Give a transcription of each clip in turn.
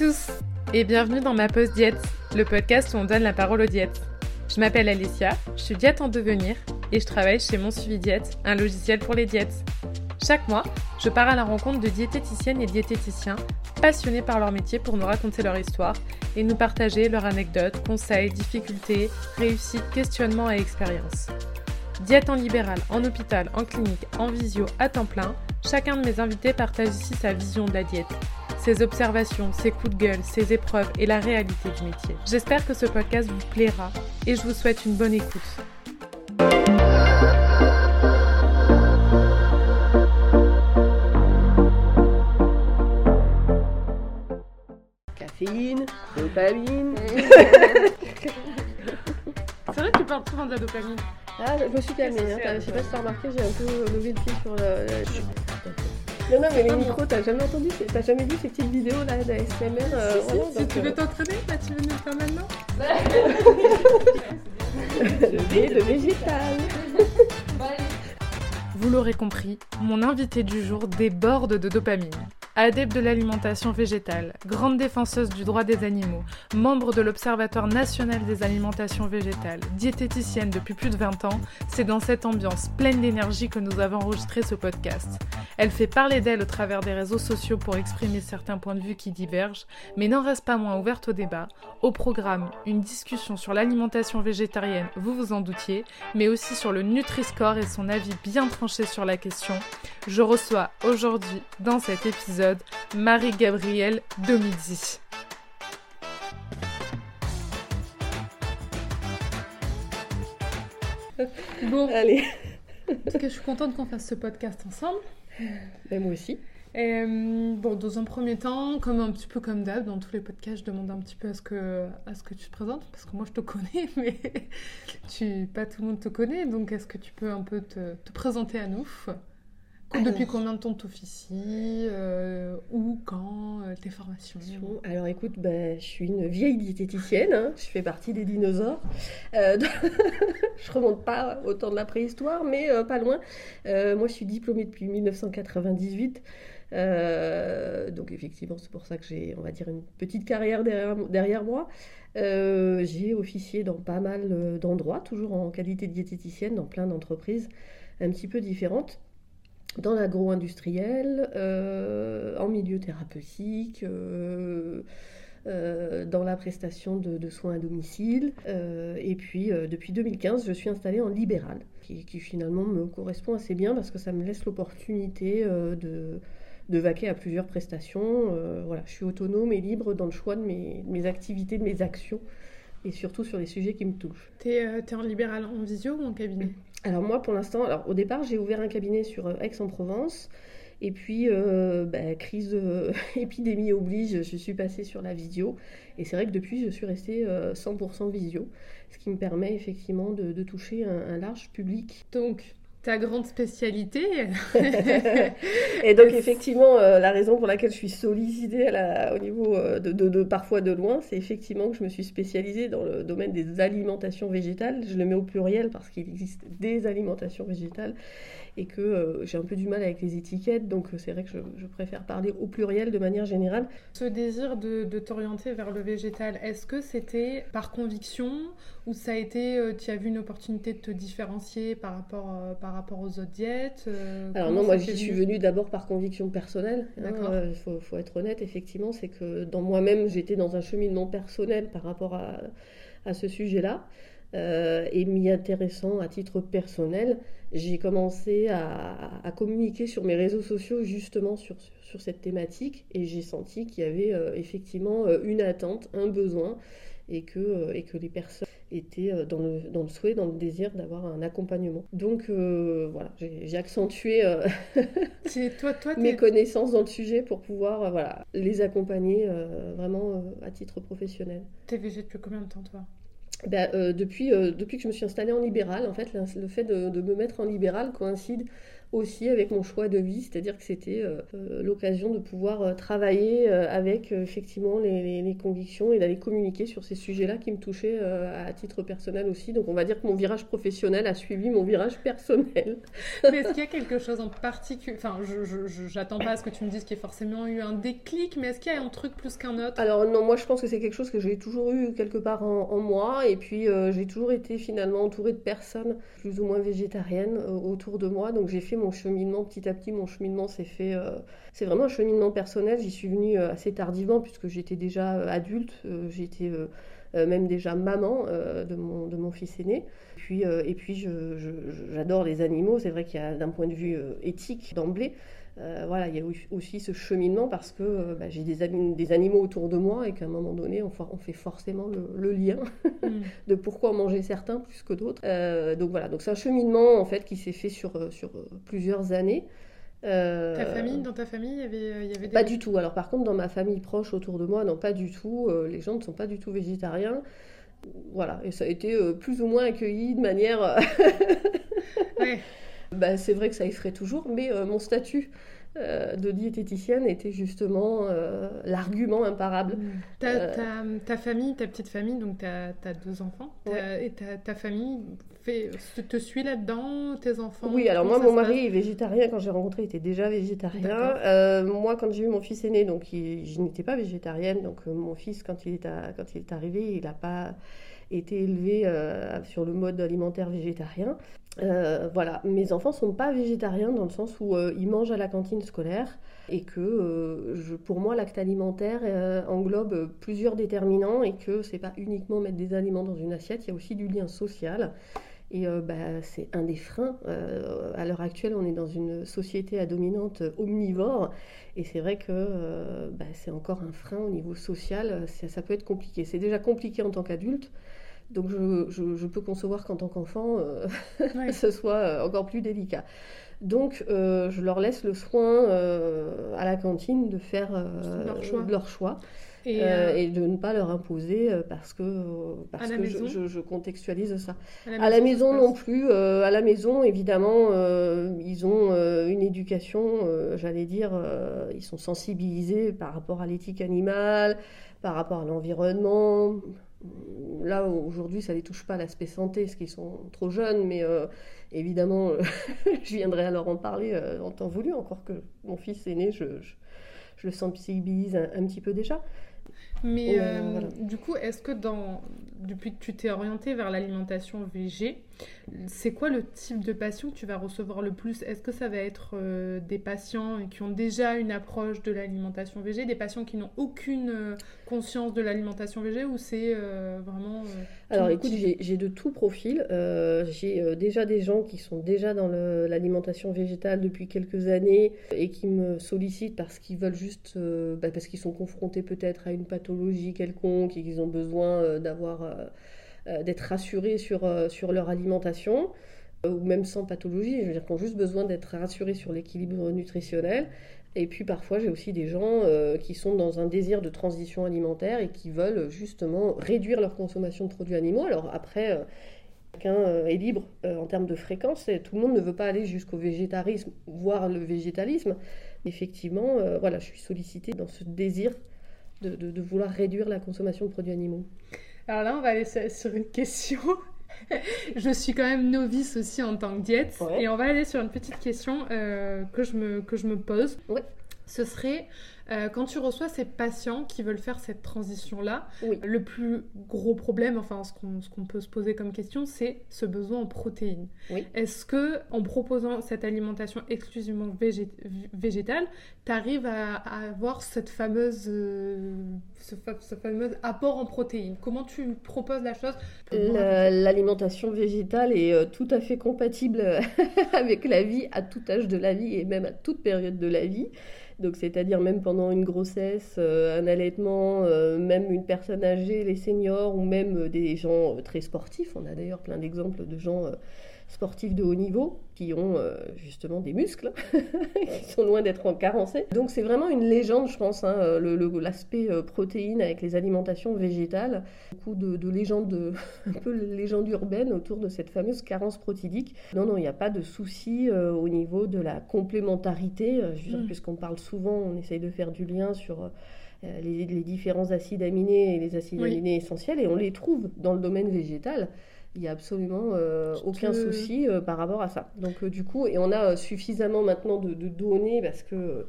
Tous et bienvenue dans ma pause diète, le podcast où on donne la parole aux diètes. Je m'appelle Alicia, je suis diète en devenir et je travaille chez Mon Suivi Diète, un logiciel pour les diètes. Chaque mois, je pars à la rencontre de diététiciennes et diététiciens passionnés par leur métier pour nous raconter leur histoire et nous partager leurs anecdotes, conseils, difficultés, réussites, questionnements et expériences. Diète en libéral, en hôpital, en clinique, en visio, à temps plein, chacun de mes invités partage ici sa vision de la diète, ses observations, ses coups de gueule, ses épreuves et la réalité du métier. J'espère que ce podcast vous plaira et je vous souhaite une bonne écoute. Caféine, dopamine. C'est vrai que tu parles souvent de la dopamine. Ah, je me suis calmée. Hein. Je sais pas si t'as remarqué, j'ai un peu levé le pied sur le. le- Non, non, mais les micros, t'as jamais entendu, ces- t'as jamais vu ces petites vidéos là d'ASMR euh, Si, voilà, si donc, tu euh, veux t'entraîner, bah, tu veux nous le faire maintenant de lait de végétal. Vous l'aurez compris, mon invité du jour déborde de dopamine. Adepte de l'alimentation végétale, grande défenseuse du droit des animaux, membre de l'Observatoire national des alimentations végétales, diététicienne depuis plus de 20 ans, c'est dans cette ambiance pleine d'énergie que nous avons enregistré ce podcast. Elle fait parler d'elle au travers des réseaux sociaux pour exprimer certains points de vue qui divergent, mais n'en reste pas moins ouverte au débat. Au programme, une discussion sur l'alimentation végétarienne, vous vous en doutiez, mais aussi sur le Nutri-Score et son avis bien tranché sur la question. Je reçois aujourd'hui, dans cet épisode, Marie-Gabrielle Domizzi. Bon, Allez, cas, je suis contente qu'on fasse ce podcast ensemble. Ben, moi aussi. Et, euh, bon, dans un premier temps, comme un petit peu comme d'hab, dans tous les podcasts, je demande un petit peu à ce que, à ce que tu te présentes, parce que moi je te connais, mais tu, pas tout le monde te connaît, donc est-ce que tu peux un peu te, te présenter à nous? Depuis combien de temps tu officies euh, Où, quand euh, Tes formations Alors écoute, ben, je suis une vieille diététicienne, hein. je fais partie des dinosaures. Euh, je remonte pas au temps de la préhistoire, mais euh, pas loin. Moi, je suis diplômée depuis 1998. Euh, donc effectivement, c'est pour ça que j'ai, on va dire, une petite carrière derrière, derrière moi. Euh, j'ai officié dans pas mal d'endroits, toujours en qualité de diététicienne, dans plein d'entreprises un petit peu différentes. Dans l'agro-industriel, euh, en milieu thérapeutique, euh, euh, dans la prestation de, soins à domicile. Et puis, depuis 2015, je suis installée en libéral, qui, finalement me correspond assez bien parce que ça me laisse l'opportunité de, de vaquer à plusieurs prestations. Voilà, je suis autonome et libre dans le choix de mes, activités, de mes actions, et surtout sur les sujets qui me touchent. T'es t'es en libéral en visio ou en cabinet? Alors moi, pour l'instant, alors au départ, j'ai ouvert un cabinet sur euh, Aix-en-Provence. Et puis, euh, bah, crise euh, épidémie oblige, je suis passée sur la visio. Et c'est vrai que depuis, je suis restée euh, 100% visio, ce qui me permet effectivement de, de toucher un, un large public. Donc, ta grande spécialité Et donc, effectivement, euh, la raison pour laquelle je suis sollicitée à la- au niveau euh, de, de- de- parfois de loin, c'est effectivement que je me suis spécialisée dans le domaine des alimentations végétales. Je le mets au pluriel parce qu'il existe des alimentations végétales et que euh, j'ai un peu du mal avec les étiquettes. Donc, euh, c'est vrai que je, je préfère parler au pluriel de manière générale. Ce désir de, de t'orienter vers le végétal, est-ce que c'était par conviction ou ça a été, euh, tu as vu une opportunité de te différencier par rapport, euh, par rapport aux autres diètes Alors non, moi j'y suis venu venue d'abord par conviction personnelle. Il D'accord. faut, faut être honnête, effectivement, c'est que dans moi-même, j'étais dans un cheminement personnel par rapport à, à ce sujet-là. Euh, et m'y intéressant à titre personnel, j'ai commencé à, à communiquer sur mes réseaux sociaux justement sur, sur cette thématique et j'ai senti qu'il y avait euh, effectivement euh, une attente, un besoin et que, et que les personnes étaient dans le, dans le souhait, dans le désir d'avoir un accompagnement. Donc euh, voilà, j'ai accentué euh, C'est- Toi, toi mes connaissances dans le sujet pour pouvoir euh, voilà, les accompagner vraiment à titre professionnel. t'es végé depuis combien de temps, toi? Ben, euh, depuis, euh, depuis que je me suis installée en libéral, en fait, le, fait de me mettre en libéral coïncide aussi avec mon choix de vie, c'est-à-dire que c'était euh, euh, l'occasion de pouvoir euh, travailler avec effectivement les, les, convictions et d'aller communiquer sur ces sujets-là qui me touchaient à titre personnel aussi. Donc on va dire que mon virage professionnel a suivi mon virage personnel. Mais est-ce qu'il y a quelque chose en particulier Enfin, je j'attends pas à ce que tu me dises qu'il y a forcément eu un déclic, mais est-ce qu'il y a un truc plus qu'un autre? Alors non, moi je pense que c'est quelque chose que j'ai toujours eu quelque part en, en moi, et puis j'ai toujours été finalement entourée de personnes plus ou moins végétariennes autour de moi, donc j'ai fait mon cheminement petit à petit. Mon cheminement s'est fait. Euh, c'est vraiment un cheminement personnel. J'y suis venue euh, assez tardivement puisque j'étais déjà euh, adulte. j'étais même déjà maman de, mon, de mon fils aîné. Puis, et puis, j'adore les animaux. C'est vrai qu'il y a d'un point de vue éthique d'emblée. Voilà, il y a aussi ce cheminement parce que bah, j'ai des, des, animaux autour de moi et qu'à un moment donné, on, on fait forcément le, lien mm. de pourquoi manger certains plus que d'autres. donc voilà, donc c'est un cheminement en fait qui s'est fait sur, sur plusieurs années. Euh, ta famille, dans ta famille, il y avait, euh, y avait des... Pas du tout. Alors par contre, dans ma famille proche autour de moi, non, pas du tout. Euh, les gens ne sont pas du tout végétariens. Voilà, et ça a été plus ou moins accueilli de manière... ouais. Bah, c'est vrai que ça effraie toujours, mais mon statut euh, de diététicienne était justement euh, l'argument imparable. Ta, euh, ta, famille, ta petite famille, donc tu as, deux enfants, et ta, ta, famille fait, te suit là-dedans, tes enfants Oui, alors moi, mon mari est végétarien. Quand j'ai rencontré, il était déjà végétarien. moi, quand j'ai eu mon fils aîné, donc je n'étais pas végétarienne. Donc mon fils, quand il est, quand il est arrivé, il n'a pas été élevé sur le mode alimentaire végétarien. Euh, voilà, mes enfants sont pas végétariens dans le sens où euh, ils mangent à la cantine scolaire et que euh, pour moi l'acte alimentaire englobe plusieurs déterminants et que c'est pas uniquement mettre des aliments dans une assiette, il y a aussi du lien social. Et bah, c'est un des freins. à l'heure actuelle, on est dans une société à dominante omnivore. Et c'est vrai que bah, c'est encore un frein au niveau social. Ça peut être compliqué. C'est déjà compliqué en tant qu'adulte. Donc je, peux concevoir qu'en tant qu'enfant, euh, ce soit euh, encore plus délicat. Donc euh, je leur laisse le soin à la cantine de faire leur choix. Et, de ne pas leur imposer parce que, parce que je, contextualise ça. À la maison, non plus. à la maison, évidemment, ils ont une éducation, j'allais dire, ils sont sensibilisés par rapport à l'éthique animale, par rapport à l'environnement là aujourd'hui ça les touche pas l'aspect santé parce qu'ils sont trop jeunes mais euh, évidemment je viendrai alors en parler euh, en temps voulu encore que mon fils aîné je, je, le sensibilise un, un, petit peu déjà. Mais euh, du coup est-ce que dans depuis que tu t'es orienté vers l'alimentation végé c'est quoi le type de patient que tu vas recevoir le plus? Est-ce que ça va être euh, des patients qui ont déjà une approche de l'alimentation végé, des patients qui n'ont aucune euh, conscience de l'alimentation végé, ou c'est euh, vraiment... Alors écoute, j'ai de tout profil. j'ai déjà des gens qui sont déjà dans l'alimentation végétale depuis quelques années et qui me sollicitent parce qu'ils veulent juste... Bah, parce qu'ils sont confrontés peut-être à une pathologie quelconque et qu'ils ont besoin d'avoir euh, d'être rassurés sur, euh, sur leur alimentation, euh, ou même sans pathologie, je veux dire qu'ils ont juste besoin d'être rassurés sur l'équilibre nutritionnel. Et puis parfois, j'ai aussi des gens qui sont dans un désir de transition alimentaire et qui veulent justement réduire leur consommation de produits animaux. Alors après, chacun est libre en termes de fréquence. Et tout le monde ne veut pas aller jusqu'au végétarisme, voire le végétalisme. Effectivement, voilà, je suis sollicitée dans ce désir de vouloir réduire la consommation de produits animaux. Alors là, on va aller sur une question. je suis quand même novice aussi en tant que diète. Et on va aller sur une petite question euh, que, je me, que je me pose. Ce serait euh, quand tu reçois ces patients qui veulent faire cette transition-là, le plus gros problème, enfin ce qu'on peut se poser comme question, c'est ce besoin en protéines. Est-ce que en proposant cette alimentation exclusivement végétale, tu arrives à, avoir cette fameuse, euh, ce, fameux apport en protéines? Comment tu proposes la chose? L'alimentation végétale est euh, tout à fait compatible avec la vie à tout âge de la vie et même à toute période de la vie. Donc, c'est-à-dire même pendant une grossesse, euh, un allaitement, euh, même une personne âgée, les seniors ou même euh, des gens très sportifs. On a d'ailleurs plein d'exemples de gens sportifs de haut niveau qui ont euh, justement des muscles, qui sont loin d'être carencés. Donc c'est vraiment une légende, je pense, hein, l'aspect protéines avec les alimentations végétales. Beaucoup de, légendes, un peu légendes urbaines autour de cette fameuse carence protidique. Non, non, il n'y a pas de souci au niveau de la complémentarité. Mm. puisqu'on parle souvent, on essaye de faire du lien sur euh, les, différents acides aminés et les acides aminés essentiels, et on les trouve dans le domaine végétal. Il n'y a absolument euh, aucun souci euh, par rapport à ça. Donc du coup, et on a suffisamment maintenant de, données parce que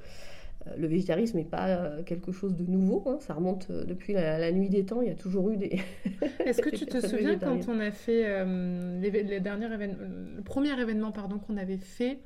le végétarisme n'est pas quelque chose de nouveau, hein. ça remonte depuis la, nuit des temps, il y a toujours eu des... Est-ce que tu te souviens quand on a fait les, derniers le premier événement pardon, qu'on avait fait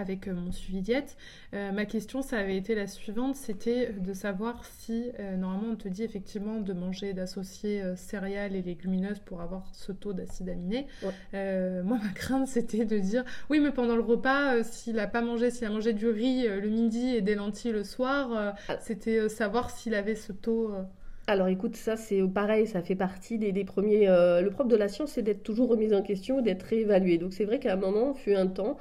avec euh, mon suivi diète. Euh, ma question, ça avait été la suivante, c'était de savoir si, euh, normalement, on te dit effectivement de manger, d'associer céréales et légumineuses pour avoir ce taux d'acide aminé. moi, ma crainte, c'était de dire, oui, mais pendant le repas, s'il n'a pas mangé, s'il a mangé du riz le midi et des lentilles le soir, ah. c'était savoir s'il avait ce taux... Alors écoute, ça c'est pareil, ça fait partie des, premiers... le propre de la science, c'est d'être toujours remise en question, d'être réévalué. Donc c'est vrai qu'à un moment, fut un temps,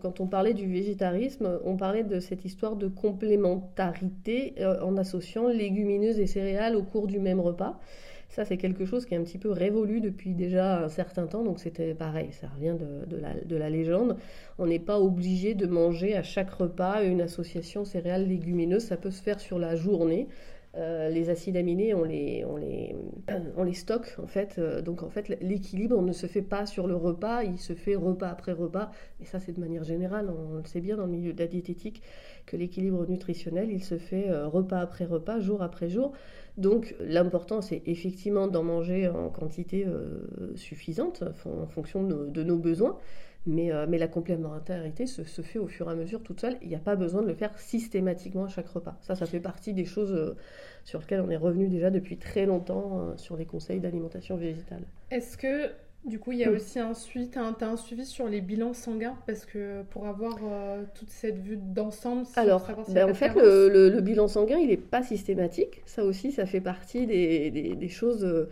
quand on parlait du végétarisme, on parlait de cette histoire de complémentarité euh, en associant légumineuses et céréales au cours du même repas. Ça, c'est quelque chose qui est un petit peu révolu depuis déjà un certain temps, donc c'était pareil, ça revient de, la, la, légende. On n'est pas obligé de manger à chaque repas une association céréales-légumineuses, ça peut se faire sur la journée. Euh, les acides aminés, on les, on stocke en fait. Euh, donc en fait, l'équilibre ne se fait pas sur le repas, il se fait repas après repas. Et ça, c'est de manière générale, on, le sait bien dans le milieu de la diététique, que l'équilibre nutritionnel, il se fait euh, repas après repas, jour après jour. Donc l'important, c'est effectivement d'en manger en quantité suffisante en fonction de nos besoins. Euh, mais, la complémentarité se, fait au fur et à mesure toute seule. Il n'y a pas besoin de le faire systématiquement à chaque repas. Ça, ça fait partie des choses euh, sur lesquelles on est revenu déjà depuis très longtemps euh, sur les conseils d'alimentation végétale. Est-ce que, du coup, il y a aussi un suivi, tu as, un suivi sur les bilans sanguins? Parce que pour avoir toute cette vue d'ensemble, alors, ben, en fait, le, bilan sanguin, il n'est pas systématique. Ça aussi, ça fait partie des, des choses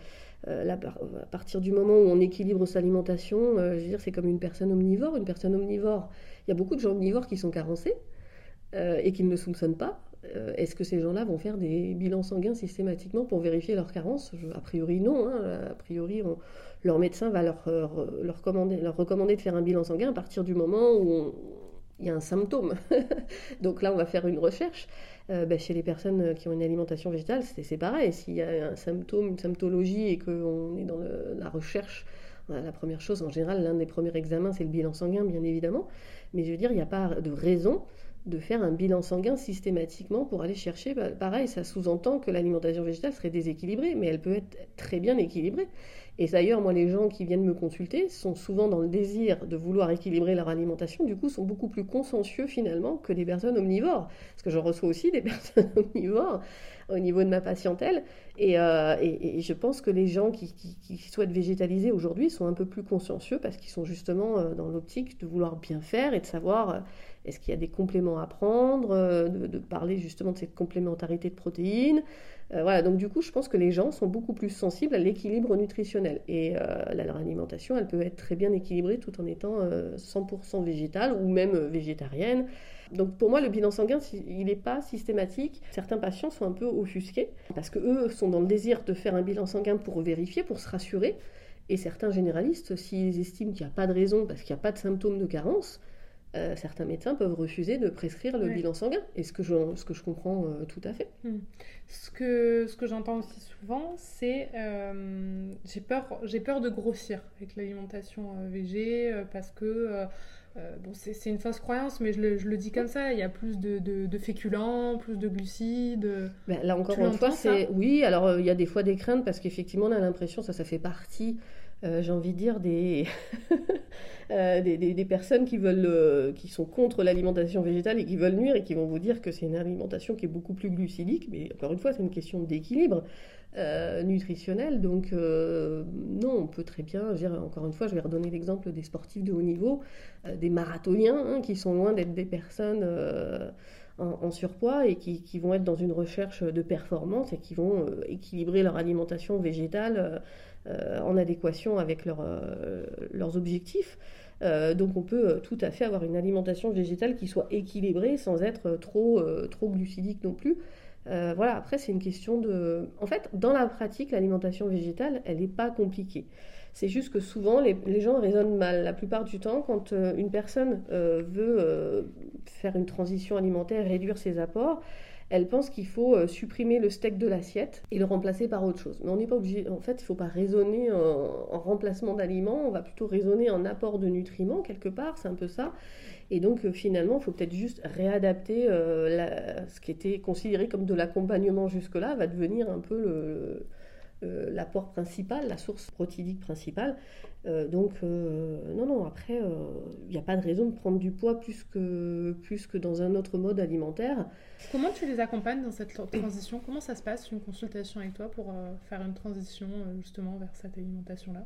euh, à partir du moment où on équilibre sa alimentation, euh, je veux dire, c'est comme une personne omnivore. Une personne omnivore, il y a beaucoup de gens omnivores qui sont carencés euh, et qui ne le soupçonnent pas. Est-ce que ces gens-là vont faire des bilans sanguins systématiquement pour vérifier leur carence A priori, non. Hein. A priori, leur médecin va leur, leur, leur recommander de faire un bilan sanguin à partir du moment où il y a un symptôme. Donc là, on va faire une recherche. Euh, bah, chez les personnes qui ont une alimentation végétale, c'est pareil. S'il y a un symptôme, une symptologie et qu'on est dans la recherche, la première chose, en général, l'un des premiers examens, c'est le bilan sanguin, bien évidemment. Mais je veux dire, il n'y a pas de raison de faire un bilan sanguin systématiquement pour aller chercher. Bah, pareil, ça sous-entend que l'alimentation végétale serait déséquilibrée, mais elle peut être très bien équilibrée. Et d'ailleurs, moi, les gens qui viennent me consulter sont souvent dans le désir de vouloir équilibrer leur alimentation, du coup, sont beaucoup plus consciencieux finalement que des personnes omnivores. Parce que je reçois aussi des personnes omnivores au niveau de ma patientèle. Et, euh, je pense que les gens qui, souhaitent végétaliser aujourd'hui sont un peu plus consciencieux parce qu'ils sont justement euh, dans l'optique de vouloir bien faire et de savoir euh, est-ce qu'il y a des compléments à prendre, de, parler justement de cette complémentarité de protéines. voilà, donc du coup, je pense que les gens sont beaucoup plus sensibles à l'équilibre nutritionnel. Et leur alimentation, elle peut être très bien équilibrée tout en étant 100% végétale ou même végétarienne. Donc pour moi, le bilan sanguin, il n'est pas systématique. Certains patients sont un peu offusqués parce que eux sont dans le désir de faire un bilan sanguin pour vérifier, pour se rassurer. Et certains généralistes, s'ils estiment qu'il n'y a pas de raison parce qu'il n'y a pas de symptômes de carence, euh, certains médecins peuvent refuser de prescrire le bilan sanguin, et ce que je, ce que je comprends euh, tout à fait. Hmm. Ce que, ce que j'entends aussi souvent, c'est euh, j'ai peur, j'ai peur de grossir avec l'alimentation végé parce que bon, c'est une fausse croyance, mais je le, je le, dis comme ça. Il y a plus de, de, féculents, plus de glucides. Ben, là encore une fois, c'est oui. Alors il y a des fois des craintes parce qu'effectivement on a l'impression ça, ça fait partie euh, j'ai envie de dire, des, euh, des, personnes qui, veulent, euh, qui sont contre l'alimentation végétale et qui veulent nuire et qui vont vous dire que c'est une alimentation qui est beaucoup plus glucidique. Mais encore une fois, c'est une question d'équilibre nutritionnel. Donc, non, on peut très bien, encore une fois, je vais redonner l'exemple des sportifs de haut niveau, des marathoniens, hein, qui sont loin d'être des personnes en, surpoids et qui, vont être dans une recherche de performance et qui vont équilibrer leur alimentation végétale en adéquation avec leurs objectifs. donc on peut tout à fait avoir une alimentation végétale qui soit équilibrée sans être trop, trop glucidique non plus. Euh, voilà, après, c'est une question de. En fait, dans la pratique, l'alimentation végétale, elle n'est pas compliquée. C'est juste que souvent, les, gens raisonnent mal. La plupart du temps, quand euh, une personne euh, veut faire une transition alimentaire, réduire ses apports, elle pense qu'il faut supprimer le steak de l'assiette et le remplacer par autre chose. Mais on n'est pas obligé. En fait, il ne faut pas raisonner en remplacement d'aliments, on va plutôt raisonner en apport de nutriments, quelque part, c'est un peu ça. Et donc euh, finalement, il faut peut-être juste réadapter euh, ce qui était considéré comme de l'accompagnement jusque-là, va devenir un peu le, euh, l'apport principal, la source protidique principale. donc, non, non, après, il n'y a pas de raison de prendre du poids plus que, plus que dans un autre mode alimentaire. Comment tu les accompagnes dans cette transition? Comment ça se passe, une consultation avec toi pour faire une transition justement vers cette alimentation-là?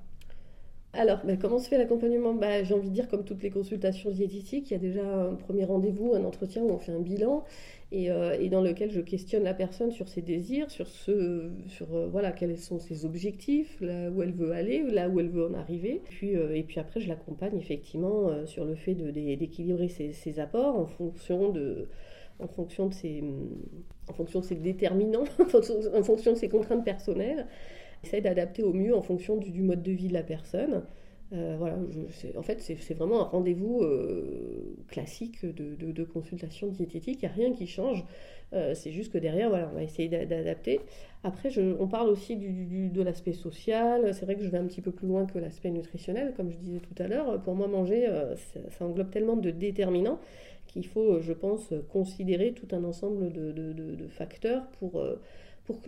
Alors, ben, comment se fait l'accompagnement? Bah, J'ai envie de dire, comme toutes les consultations diététiques, il y a déjà un premier rendez-vous, un entretien où on fait un bilan et, euh, dans lequel je questionne la personne sur ses désirs, sur, ce, sur euh, voilà, quels sont ses objectifs, là où elle veut aller, là où elle veut en arriver. Puis, euh, et puis après, je l'accompagne effectivement sur le fait d'équilibrer ses, apports en fonction de en fonction de ses, en fonction de ses déterminants, en fonction de ses contraintes personnelles. Essaye d'adapter au mieux en fonction du, mode de vie de la personne. Euh, voilà, en fait, c'est vraiment un rendez-vous euh, classique de, consultation diététique. Il n'y a rien qui change. Euh, c'est juste que derrière, voilà, on va essayer d'adapter. Après, on parle aussi du, de l'aspect social. C'est vrai que je vais un petit peu plus loin que l'aspect nutritionnel, comme je disais tout à l'heure. Pour moi, manger, ça, englobe tellement de déterminants qu'il faut, je pense, considérer tout un ensemble de, facteurs pour, pour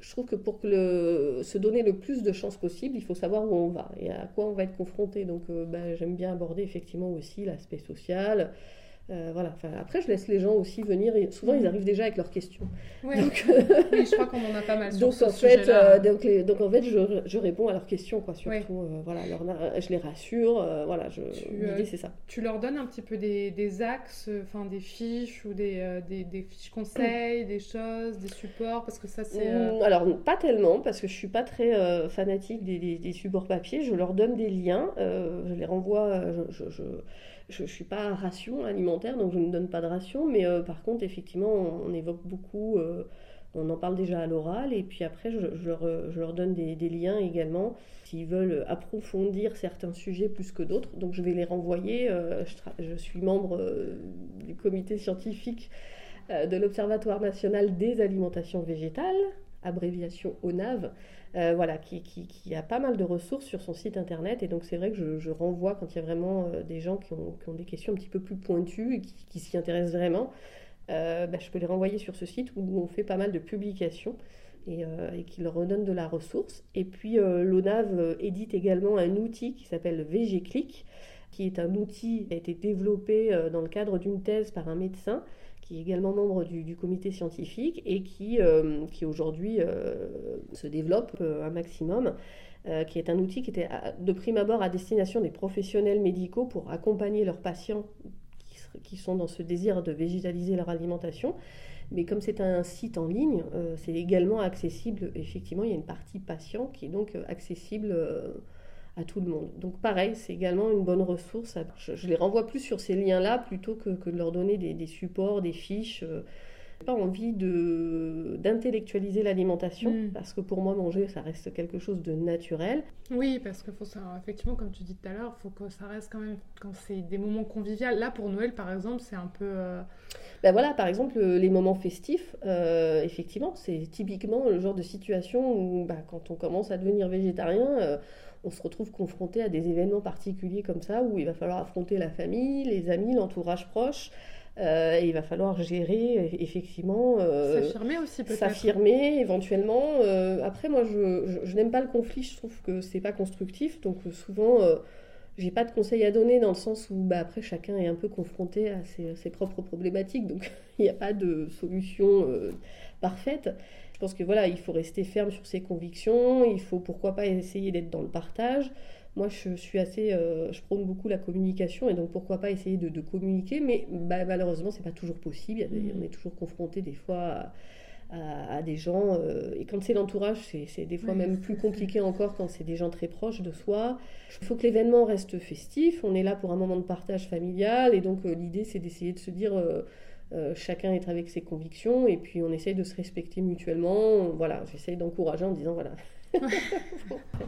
je trouve que pour se donner le plus de chances possible, il faut savoir où on va et à quoi on va être confronté. Donc, euh, bah, j'aime bien aborder effectivement aussi l'aspect social, euh, voilà. après, je laisse les gens aussi venir. Et souvent, ils mm. arrivent déjà avec leurs questions. Donc, oui, je crois qu'on en a pas mal. Sur donc, en fait, euh, donc, donc, en fait, je, je, réponds à leurs questions, quoi. Surtout, euh, voilà, je les rassure. voilà, l'idée c'est ça. Tu leur donnes un petit peu des, des axes, enfin des fiches ou des, des, des, fiches conseils, des choses, des supports, parce que ça c'est. Mm, alors pas tellement, parce que je suis pas très fanatique des, des, supports papier. Je leur donne des liens, je les renvoie. je, je je ne suis pas ration alimentaire, donc je ne donne pas de ration, mais euh, par contre, effectivement, on, évoque beaucoup, euh, on en parle déjà à l'oral, et puis après, je, leur, donne des, liens également, s'ils veulent approfondir certains sujets plus que d'autres, donc je vais les renvoyer. Euh, je, suis membre du comité scientifique de l'Observatoire national des alimentations végétales, abréviation ONAV. Euh, voilà, qui, a pas mal de ressources sur son site internet. Et donc, c'est vrai que je, renvoie quand il y a vraiment euh, des gens qui ont, des questions un petit peu plus pointues et qui, s'y intéressent vraiment. Euh, bah, je peux les renvoyer sur ce site où on fait pas mal de publications et, qui leur redonne de la ressource. Et puis, l'ONAV édite également un outil qui s'appelle VGClick, qui est un outil qui a été développé dans le cadre d'une thèse par un médecin qui est également membre du, comité scientifique et qui, euh, qui aujourd'hui euh, se développe euh, un maximum, qui est un outil qui était de prime abord à destination des professionnels médicaux pour accompagner leurs patients qui, sont dans ce désir de végétaliser leur alimentation. Mais comme c'est un site en ligne, c'est également accessible, effectivement, il y a une partie patient qui est donc accessible à tout le monde. Donc pareil, c'est également une bonne ressource. Je, les renvoie plus sur ces liens-là plutôt que, de leur donner des, supports, des fiches. Euh. n'ai pas envie de d'intellectualiser l'alimentation hmm. parce que pour moi manger ça reste quelque chose de naturel. Oui parce que faut effectivement comme tu dis tout à l'heure faut que ça reste quand même quand c'est des moments conviviaux. Là pour Noël par exemple c'est un peu. Euh, ben voilà par exemple les moments festifs euh, effectivement c'est typiquement le genre de situation où bah, quand on commence à devenir végétarien on se retrouve confronté à des événements particuliers comme ça où il va falloir affronter la famille, les amis, l'entourage proche. Euh, et il va falloir gérer effectivement. Euh, s'affirmer aussi peut-être. S'affirmer éventuellement. Euh, après, moi, je, n'aime pas le conflit. Je trouve que c'est pas constructif. Donc souvent, j'ai pas de conseils à donner dans le sens où bah, après chacun est un peu confronté à ses, ses propres problématiques. Donc il n'y a pas de solution parfaite. Je pense que voilà, il faut rester ferme sur ses convictions, il faut pourquoi pas essayer d'être dans le partage. moi, je suis assez, je prône beaucoup la communication et donc pourquoi pas essayer de, communiquer, mais bah, malheureusement, c'est pas toujours possible. Mmh. On est toujours confronté des fois à, à, des gens. Euh, et quand c'est l'entourage, c'est des fois même plus compliqué encore quand c'est des gens très proches de soi. Il faut que l'événement reste festif. On est là pour un moment de partage familial. Et donc, euh, l'idée, c'est d'essayer de se dire. Euh, chacun est avec ses convictions et puis on essaye de se respecter mutuellement. Voilà, j'essaye d'encourager en disant voilà,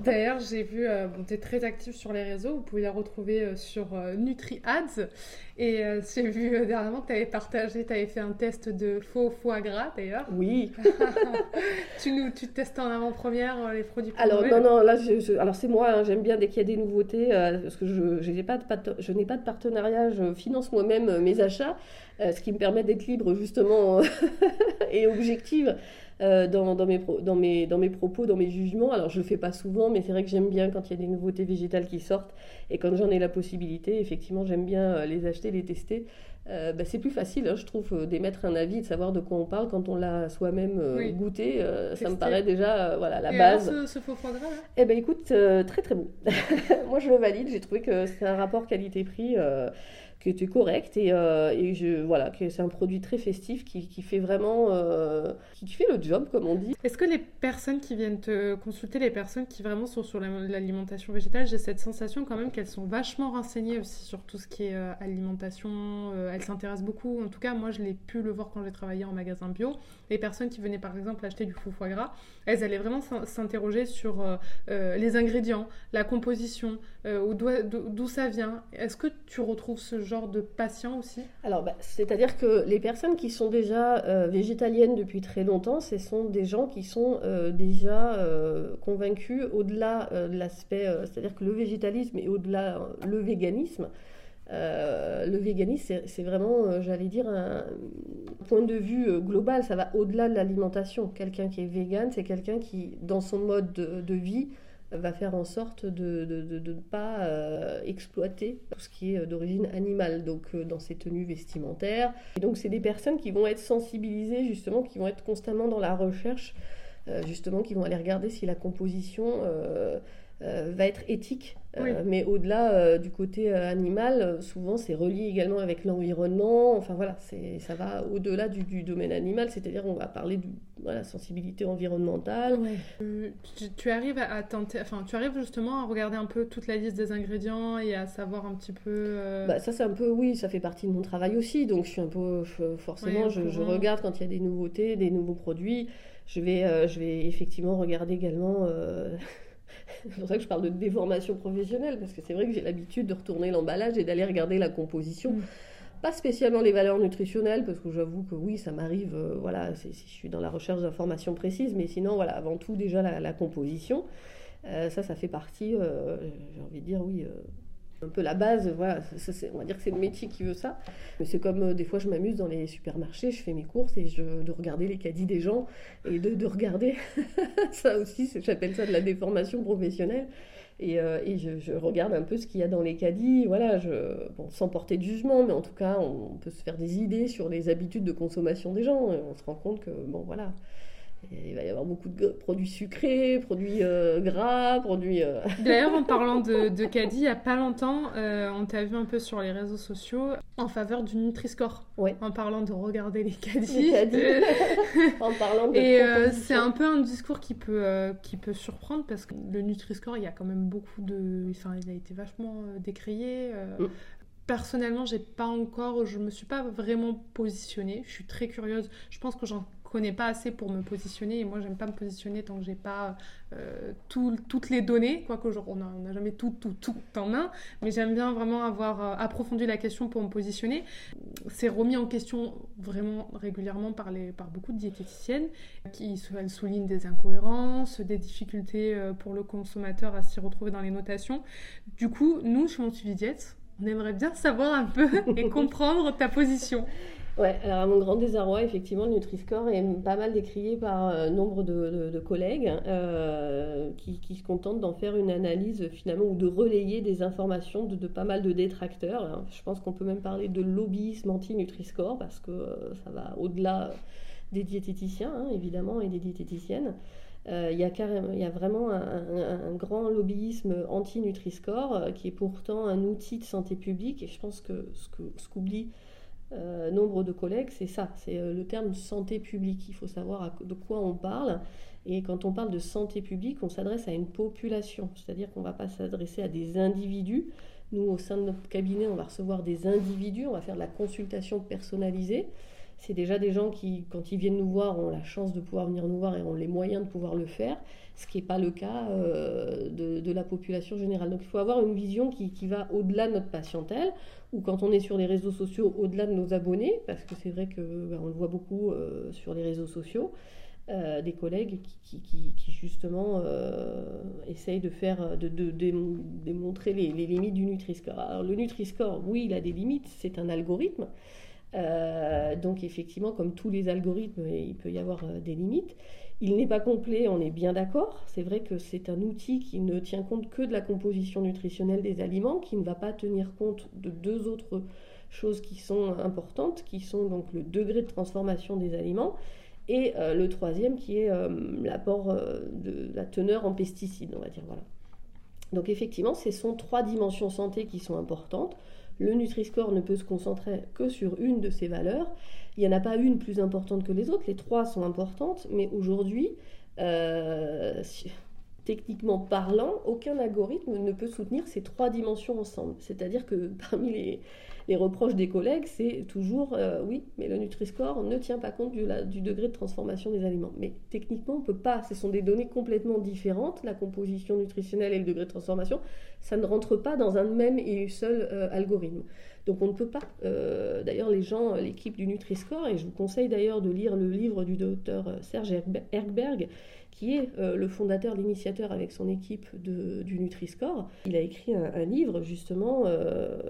D'ailleurs, j'ai vu, euh, bon, tu es très active sur les réseaux, vous pouvez la retrouver euh, sur euh, NutriAds. Et j'ai vu dernièrement que tu avais partagé, tu avais fait un test de faux foie gras d'ailleurs. Oui. tu nous tu testes en avant-première les produits Alors, non, non, là, alors c'est moi, hein, j'aime bien dès qu'il y a des nouveautés, parce que je, je n'ai pas, de, je n'ai pas de partenariat, je finance moi-même mes achats, ce qui me permet d'être libre justement et objective. Euh, dans, dans, mes dans, mes, dans mes propos, dans mes jugements. Alors je le fais pas souvent, mais c'est vrai que j'aime bien quand il y a des nouveautés végétales qui sortent et quand j'en ai la possibilité, effectivement, j'aime bien euh, les acheter, les tester. Euh, bah, c'est plus facile, hein, je trouve, d'émettre un avis, de savoir de quoi on parle quand on l'a soi-même goûté. ça me paraît déjà voilà, la base. Alors, ce, faux foie gras Eh ben écoute, très très bon. Moi je le valide, j'ai trouvé que c'est un rapport qualité-prix qui était correct et, euh, et je, voilà, que c'est un produit très festif qui, qui fait vraiment euh, qui, fait le job comme on dit. Est-ce que les personnes qui viennent te consulter, les personnes qui vraiment sont sur l'alimentation végétale, j'ai cette sensation quand même qu'elles sont vachement renseignées aussi sur tout ce qui est euh, alimentation, elles s'intéressent beaucoup. En tout cas, moi je l'ai pu le voir quand j'ai travaillé en magasin bio. Les personnes qui venaient par exemple acheter du faux foie gras, elles allaient vraiment s'interroger sur les ingrédients, la composition, d'où ça vient. Est-ce que tu retrouves ce genre de patient aussi Alors, bah, c'est-à-dire que les personnes qui sont déjà euh, végétaliennes depuis très longtemps, ce sont des gens qui sont euh, déjà euh, convaincus au-delà de l'aspect, c'est-à-dire que le végétalisme et au-delà le véganisme. le véganisme, c'est vraiment, j'allais dire, un point de vue global. Ça va au-delà de l'alimentation. Quelqu'un qui est vegan, c'est quelqu'un qui, dans son mode de vie, va faire en sorte de ne pas euh, exploiter tout ce qui est euh, d'origine animale, donc euh, dans ses tenues vestimentaires. Et donc c'est des personnes qui vont être sensibilisées justement, qui vont être constamment dans la recherche, justement, qui vont aller regarder si la composition va être éthique mais au-delà du côté animal, souvent c'est relié également avec l'environnement. Enfin voilà, ça va au-delà du, domaine animal, c'est-à-dire on va parler de la sensibilité environnementale. Tu, arrives à tenter, enfin tu arrives justement à regarder un peu toute la liste des ingrédients et à savoir un petit peu. Bah, ça c'est un peu, oui, ça fait partie de mon travail aussi, donc je suis un peu forcément, je, je, regarde quand il y a des nouveautés, des nouveaux produits. Je vais, je vais effectivement regarder également c'est pour ça que je parle de déformation professionnelle, parce que c'est vrai que j'ai l'habitude de retourner l'emballage et d'aller regarder la composition. Mm. Pas spécialement les valeurs nutritionnelles, parce que j'avoue que oui, ça m'arrive, euh, voilà, si je suis dans la recherche d'informations précises, mais sinon, voilà, avant tout, déjà la, composition. Euh, ça, ça fait partie, euh, j'ai envie de dire, oui, un peu la base. Voilà, on va dire que c'est le métier qui veut ça. Mais c'est comme des fois je m'amuse dans les supermarchés, je fais mes courses et je, de regarder les caddies des gens et de, de regarder ça aussi, j'appelle ça de la déformation professionnelle. Et, euh, je, regarde un peu ce qu'il y a dans les caddies, voilà, je, bon, sans porter de jugement, mais en tout cas, on, on peut se faire des idées sur les habitudes de consommation des gens. Et on se rend compte que, bon, voilà, il va y avoir beaucoup de produits sucrés, produits euh, gras, produits. Euh, D'ailleurs, en parlant de, de caddie, il n'y a pas longtemps, euh, on t'a vu un peu sur les réseaux sociaux en faveur du Nutri-Score. Ouais. En parlant de regarder les caddies. en parlant de. Et c'est un peu un discours qui peut, qui peut surprendre parce que le Nutri-Score, il y a quand même beaucoup de. Enfin, il a été vachement décrié. Mm. Personnellement, j'ai pas encore, je me suis pas vraiment positionnée. Je suis très curieuse. Je pense que j'en connais pas assez pour me positionner et moi j'aime pas me positionner tant que j'ai pas euh, toutes les données quoique on n'a jamais tout, tout, en main mais j'aime bien vraiment avoir euh, approfondi la question pour me positionner. C'est remis en question vraiment régulièrement par, les, par beaucoup de diététiciennes qui elles soulignent des incohérences des difficultés euh, pour le consommateur à s'y retrouver dans les notations. Du coup nous chez Mon Diète on aimerait bien savoir un peu et comprendre ta position Ouais, alors à mon grand désarroi, effectivement, le Nutri-Score est pas mal décrié par euh, nombre de, collègues euh, qui, se contentent d'en faire une analyse finalement ou de relayer des informations de, pas mal de détracteurs. Je pense qu'on peut même parler de lobbyisme anti-Nutri-Score parce que euh, ça va au-delà des diététiciens, hein, évidemment, et des diététiciennes. Euh, il, y a il y a vraiment un, grand lobbyisme anti-Nutri-Score euh, qui est pourtant un outil de santé publique. Et je pense que ce qu'oublient euh, nombre de collègues, c'est ça, c'est le terme santé publique. Il faut savoir de quoi on parle. Et quand on parle de santé publique, on s'adresse à une population, c'est-à-dire qu'on ne va pas s'adresser à des individus. Nous, au sein de notre cabinet, on va recevoir des individus, on va faire de la consultation personnalisée c'est déjà des gens qui, quand ils viennent nous voir, ont la chance de pouvoir venir nous voir et ont les moyens de pouvoir le faire, ce qui n'est pas le cas euh, de, la population générale. Donc il faut avoir une vision qui, va au-delà de notre patientèle, ou quand on est sur les réseaux sociaux, au-delà de nos abonnés, parce que c'est vrai qu'on ben, le voit beaucoup euh, sur les réseaux sociaux. Euh, des collègues qui, justement essayent de faire, de, démontrer les, les, limites du Nutri-Score. Alors le Nutri-Score, oui, il a des limites, c'est un algorithme, euh, donc effectivement, comme tous les algorithmes, il peut y avoir euh, des limites. Il n'est pas complet, on est bien d'accord. C'est vrai que c'est un outil qui ne tient compte que de la composition nutritionnelle des aliments, qui ne va pas tenir compte de deux autres choses qui sont importantes, qui sont donc le degré de transformation des aliments et euh, le troisième qui est l'apport de la teneur en pesticides, on va dire. Voilà. Donc effectivement, ce sont trois dimensions santé qui sont importantes. Le Nutri-Score ne peut se concentrer que sur une de ces valeurs. Il n'y en a pas une plus importante que les autres, les trois sont importantes, mais aujourd'hui, euh, techniquement parlant, aucun algorithme ne peut soutenir ces trois dimensions ensemble. C'est-à-dire que parmi les, les reproches des collègues, c'est toujours euh, oui, mais le Nutri-Score ne tient pas compte du, degré de transformation des aliments. Mais techniquement, on ne peut pas. Ce sont des données complètement différentes, la composition nutritionnelle et le degré de transformation. Ça ne rentre pas dans un même et seul euh, algorithme. Donc on ne peut pas. Euh, d'ailleurs, les gens, l'équipe du Nutri-Score, et je vous conseille d'ailleurs de lire le livre du docteur Serge Erkberg, qui est euh, le fondateur, l'initiateur avec son équipe de, du Nutri-Score. Il a écrit un, livre justement euh,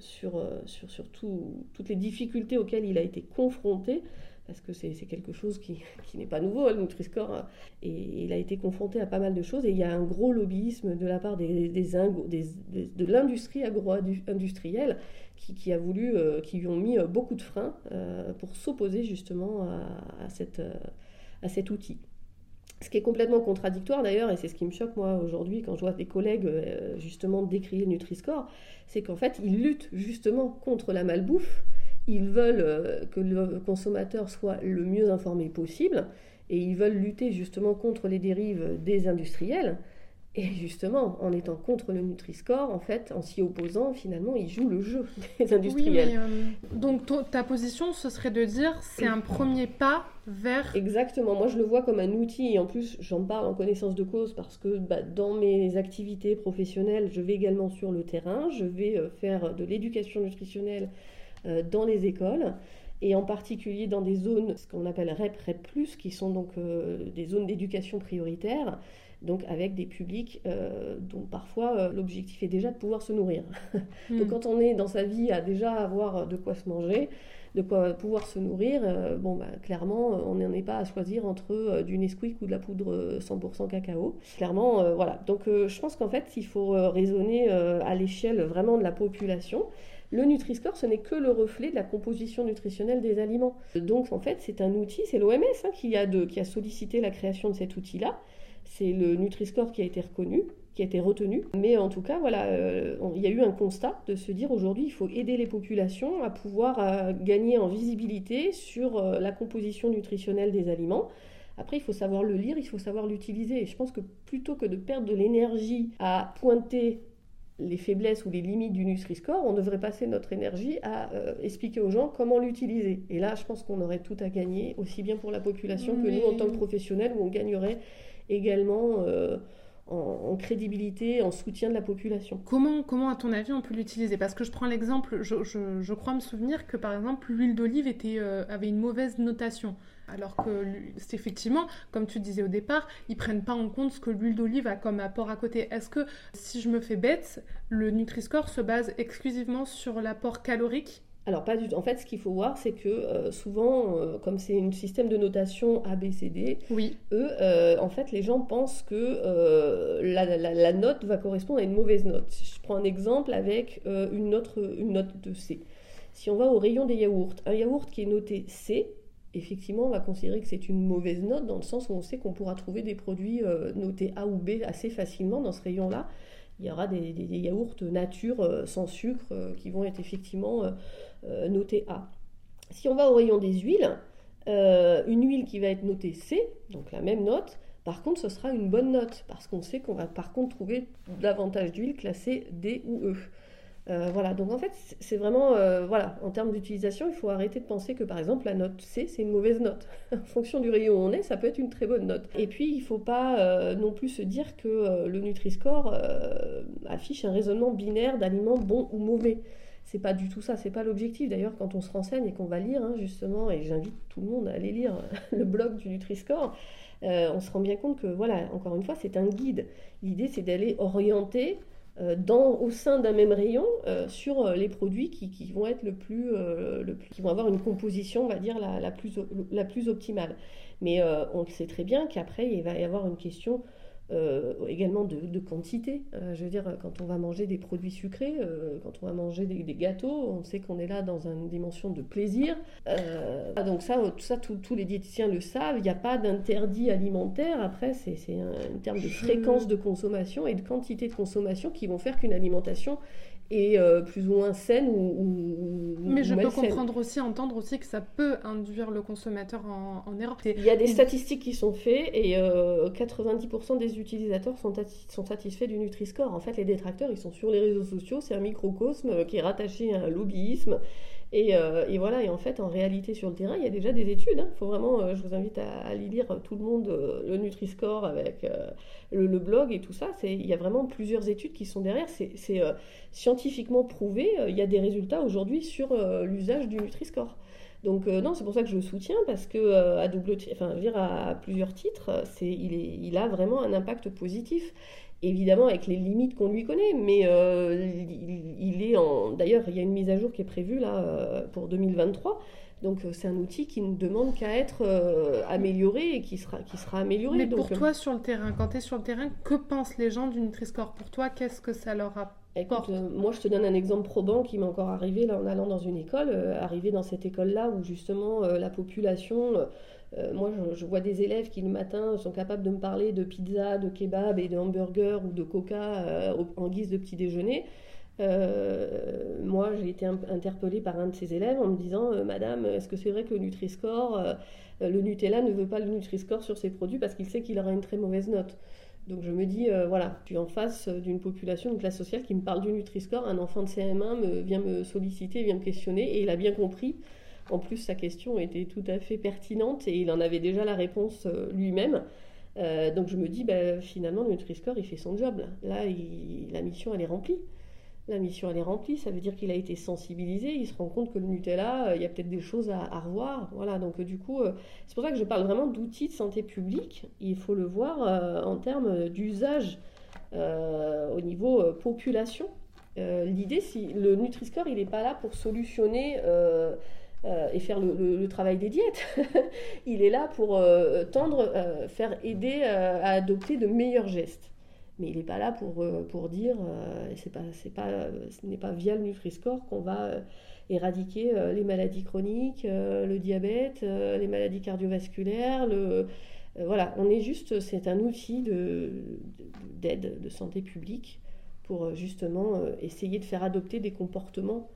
sur, euh, sur, sur toutes les difficultés auxquelles il a été confronté parce que c'est quelque chose qui, qui n'est pas nouveau, hein, le Nutri-Score, et il a été confronté à pas mal de choses, et il y a un gros lobbyisme de la part des, des, de l'industrie agro-industrielle qui, qui, qui lui ont mis beaucoup de freins pour s'opposer justement à, cette, à cet outil. Ce qui est complètement contradictoire d'ailleurs, et c'est ce qui me choque moi aujourd'hui quand je vois des collègues euh, justement décrier Nutri-Score, c'est qu'en fait ils luttent justement contre la malbouffe, ils veulent euh, que le consommateur soit le mieux informé possible, et ils veulent lutter justement contre les dérives des industriels. Et justement, en étant contre le Nutri-Score, en fait, en s'y opposant, finalement, ils jouent le jeu des industriels. Oui, euh, donc ta position, ce serait de dire c'est un premier pas vers... Exactement, moi je le vois comme un outil, et en plus j'en parle en connaissance de cause parce que bah, dans mes activités professionnelles, je vais également sur le terrain, je vais euh, faire de l'éducation nutritionnelle euh, dans les écoles et en particulier dans des zones, ce qu'on appelle REP, REP, qui sont donc des zones d'éducation prioritaire donc avec des publics euh, dont parfois euh, l'objectif est déjà de pouvoir se nourrir. donc hmm. quand on est dans sa vie à déjà avoir de quoi se manger, de quoi pouvoir se nourrir, euh, bon bah, clairement on n'en est pas à choisir entre du Nesquik ou de la poudre 100% cacao. Clairement voilà. Donc je pense qu'en fait il faut raisonner à l'échelle vraiment de la population. Le Nutri-Score, ce n'est que le reflet de la composition nutritionnelle des aliments. Donc en fait, c'est un outil, c'est l'OMS hein, qui, a sollicité la création de cet outil-là c'est le Nutri-Score qui a été reconnu, qui a été retenu. Mais en tout cas, voilà, euh, il y a eu un constat de se dire aujourd'hui, il faut aider les populations à pouvoir euh, gagner en visibilité sur euh, la composition nutritionnelle des aliments. Après, il faut savoir le lire, il faut savoir l'utiliser. Et je pense que plutôt que de perdre de l'énergie à pointer les faiblesses ou les limites du Nutri-Score, on devrait passer notre énergie à expliquer aux gens comment l'utiliser. Et là, je pense qu'on aurait tout à gagner, aussi bien pour la population que nous en tant que professionnels, où on gagnerait également euh, en, crédibilité, en soutien de la population. Comment, comment à ton avis, on peut l'utiliser? Parce que je prends l'exemple, je, je, crois me souvenir que par exemple, l'huile d'olive était, euh, avait une mauvaise notation. Alors que c'est effectivement, comme tu disais au départ, ils prennent pas en compte ce que l'huile d'olive a comme apport à côté. Est-ce que si je me fais bête, le Nutri-Score se base exclusivement sur l'apport calorique? Alors pas du tout. En fait, ce qu'il faut voir, c'est que euh, souvent, euh, comme c'est un système de notation A, B, C, D, oui. eux, euh, en fait, les gens pensent que la, note va correspondre à une mauvaise note. Je prends un exemple avec une, autre, une note de C. Si on va au rayon des yaourts, un yaourt qui est noté C, effectivement, on va considérer que c'est une mauvaise note dans le sens où on sait qu'on pourra trouver des produits notés A ou B assez facilement dans ce rayon-là. Il y aura des, yaourts nature sans sucre qui vont être effectivement notés A. Si on va au rayon des huiles, une huile qui va être notée C, donc la même note, par contre, ce sera une bonne note, parce qu'on sait qu'on va par contre trouver davantage d'huile classée D ou E. Euh, voilà, donc en fait, c'est vraiment, euh, voilà, en termes d'utilisation, il faut arrêter de penser que par exemple la note C, c'est une mauvaise note. en fonction du rayon où on est, ça peut être une très bonne note. Et puis, il ne faut pas euh, non plus se dire que le Nutri-Score affiche un raisonnement binaire d'aliments bons ou mauvais. C'est pas du tout ça, c'est pas l'objectif. D'ailleurs, quand on se renseigne et qu'on va lire, hein, justement, et j'invite tout le monde à aller lire le blog du Nutri-Score, on se rend bien compte que, voilà, encore une fois, c'est un guide. L'idée, c'est d'aller orienter dans, au sein d'un même rayon euh, sur euh, les produits qui, vont être le plus, le plus, qui vont avoir une composition, on va dire, la, la plus, la plus optimale. Mais on sait très bien qu'après, il va y avoir une question euh, également de, quantité. Euh, je veux dire, quand on va manger des produits sucrés, euh, quand on va manger des, gâteaux, on sait qu'on est là dans une dimension de plaisir. donc ça, tout ça, tous les diététiciens le savent. Il n'y a pas d'interdit alimentaire. Après, c'est un, un terme de fréquence de consommation et de quantité de consommation qui vont faire qu'une alimentation et euh, plus ou moins saine ou, Mais je peux comprendre aussi, entendre aussi que ça peut induire le consommateur en, erreur. Il y a des statistiques qui sont faites et 90% euh, des utilisateurs sont, sont satisfaits du Nutri-Score. En fait, les détracteurs, ils sont sur les réseaux sociaux, c'est un microcosme qui est rattaché à un lobbyisme euh, et, voilà, et en fait, en réalité, sur le terrain, il y a déjà des études. Hein. faut vraiment, euh, je vous invite à, aller lire tout le monde euh, le Nutri-Score avec le, blog et tout ça. Il y a vraiment plusieurs études qui sont derrière. C'est scientifiquement prouvé. Il y a des résultats aujourd'hui sur l'usage du Nutri-Score. Donc non, c'est pour ça que je le soutiens parce que à double, enfin, à, plusieurs titres, il a vraiment un impact positif évidemment avec les limites qu'on lui connaît, mais euh, il, est en... D'ailleurs, il y a une mise à jour qui est prévue là euh, pour 2023. Donc euh, c'est un outil qui ne demande qu'à être amélioré et qui sera, qui sera amélioré. Mais pour toi sur le terrain, quand tu es sur le terrain, que pensent les gens du Nutri-Score? Pour toi, qu'est-ce que ça leur apporte? Moi je te donne un exemple probant qui m'est encore arrivé là en allant dans une école, arrivé dans cette école-là où justement la population euh, moi, je, vois des élèves qui le matin sont capables de me parler de pizza, de kebab et de hamburger ou de coca euh, en guise de petit déjeuner. Euh, moi, j'ai été interpellée par un de ces élèves en me disant Madame, est-ce que c'est vrai que le Nutri-Score, le Nutella ne veut pas le Nutri-Score sur ses produits parce qu'il sait qu'il aura une très mauvaise note? Donc je me dis, voilà, je suis en face d'une population, d'une classe sociale qui me parle du Nutri-Score. Un enfant de CM1 me, vient me solliciter, vient me questionner, et il a bien compris en plus, sa question était tout à fait pertinente et il en avait déjà la réponse euh, lui-même. Euh, donc je me dis, bah, finalement, le Nutri-Score, il fait son job. Là, la mission, elle est remplie. La mission, elle est remplie. Ça veut dire qu'il a été sensibilisé. Il se rend compte que le Nutella, euh, il y a peut-être des choses à, revoir. Voilà. Donc du coup, c'est pour ça que je parle vraiment d'outils de santé publique. Il faut le voir en termes d'usage au niveau population. L'idée, si le Nutri-Score, il n'est pas là pour solutionner euh, et faire le, travail des diètes. il est là pour euh, tendre, euh, faire aider à adopter de meilleurs gestes. Mais il n'est pas là pour, pour dire, c'est pas, c'est pas, ce n'est pas via le Nutri-Score qu'on va éradiquer les maladies chroniques, le diabète, les maladies cardiovasculaires. Voilà, on est juste, c'est un outil de, d'aide de santé publique pour justement essayer de faire adopter des comportements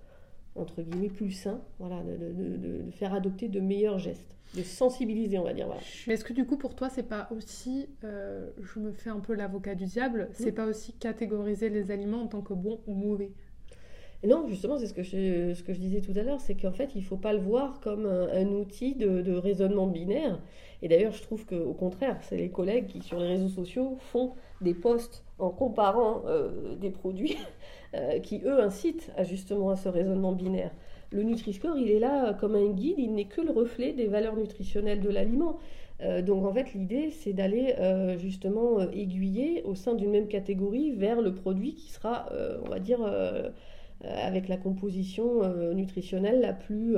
entre guillemets, plus sain, voilà, de, faire adopter de meilleurs gestes, de sensibiliser, on va dire. Voilà. Mais est-ce que du coup, pour toi, c'est pas aussi, euh, je me fais un peu l'avocat du diable, c'est pas aussi catégoriser les aliments en tant que bons ou mauvais? Non, justement, c'est ce que je, ce que je disais tout à l'heure, c'est qu'en fait, il ne faut pas le voir comme un, outil de, raisonnement binaire. Et d'ailleurs, je trouve qu'au contraire, c'est les collègues qui, sur les réseaux sociaux, font des posts en comparant euh, des produits qui, eux, incitent justement à ce raisonnement binaire. Le Nutri-Score, il est là comme un guide, il n'est que le reflet des valeurs nutritionnelles de l'aliment. Euh, donc en fait, l'idée, c'est d'aller euh, justement aiguiller au sein d'une même catégorie vers le produit qui sera, on va dire, avec la composition nutritionnelle la plus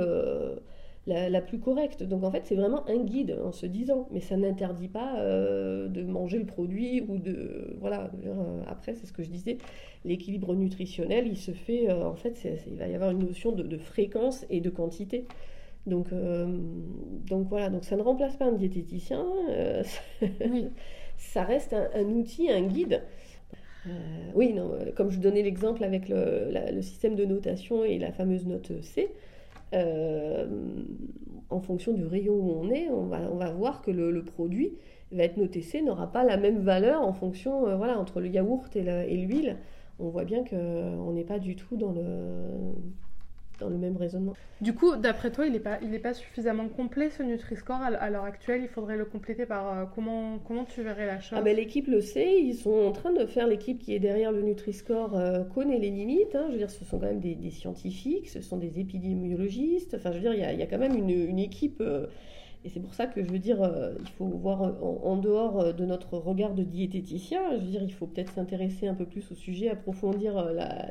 la, plus correcte. Donc en fait, c'est vraiment un guide en se disant, mais ça n'interdit pas euh, de manger le produit ou de voilà. Euh, après, c'est ce que je disais, l'équilibre nutritionnel, il se fait euh, en fait, il va y avoir une notion de, fréquence et de quantité. Donc, donc voilà, donc ça ne remplace pas un diététicien, ça reste un, outil, un guide. oui, non, comme je donnais l'exemple avec le, système de notation et la fameuse note C, en fonction du rayon où on est, on va, voir que le, produit va être noté C, n'aura pas la même valeur en fonction, voilà, entre le yaourt et l'huile. On voit bien qu'on n'est pas du tout dans le, dans le même raisonnement. Du coup, d'après toi, il n'est pas, il pas suffisamment complet ce Nutri-Score à, l'heure actuelle? Il faudrait le compléter par euh, comment, comment tu verrais la chose? Ah ben, L'équipe le sait, ils sont en train de faire, l'équipe qui est derrière le Nutri-Score euh, connaît les limites. Hein. Je veux dire, ce sont quand même des, scientifiques, ce sont des épidémiologistes. Enfin, je veux dire, il y a, y a, quand même une, une équipe. Euh, et c'est pour ça que je veux dire, il faut voir en, dehors de notre regard de diététicien, je veux dire, il faut peut-être s'intéresser un peu plus au sujet, approfondir la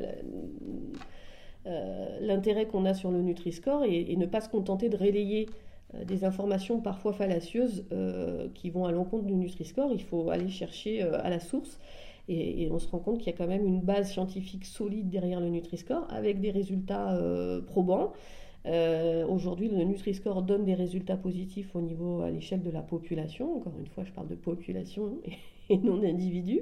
euh, l'intérêt qu'on a sur le Nutri-Score et, ne pas se contenter de relayer euh, des informations parfois fallacieuses euh, qui vont à l'encontre du Nutri-Score. Il faut aller chercher à la source. Et, on se rend compte qu'il y a quand même une base scientifique solide derrière le Nutri-Score avec des résultats probants. Aujourd'hui, le Nutri-Score donne des résultats positifs au niveau à l'échelle de la population. Encore une fois, je parle de population et non d'individus.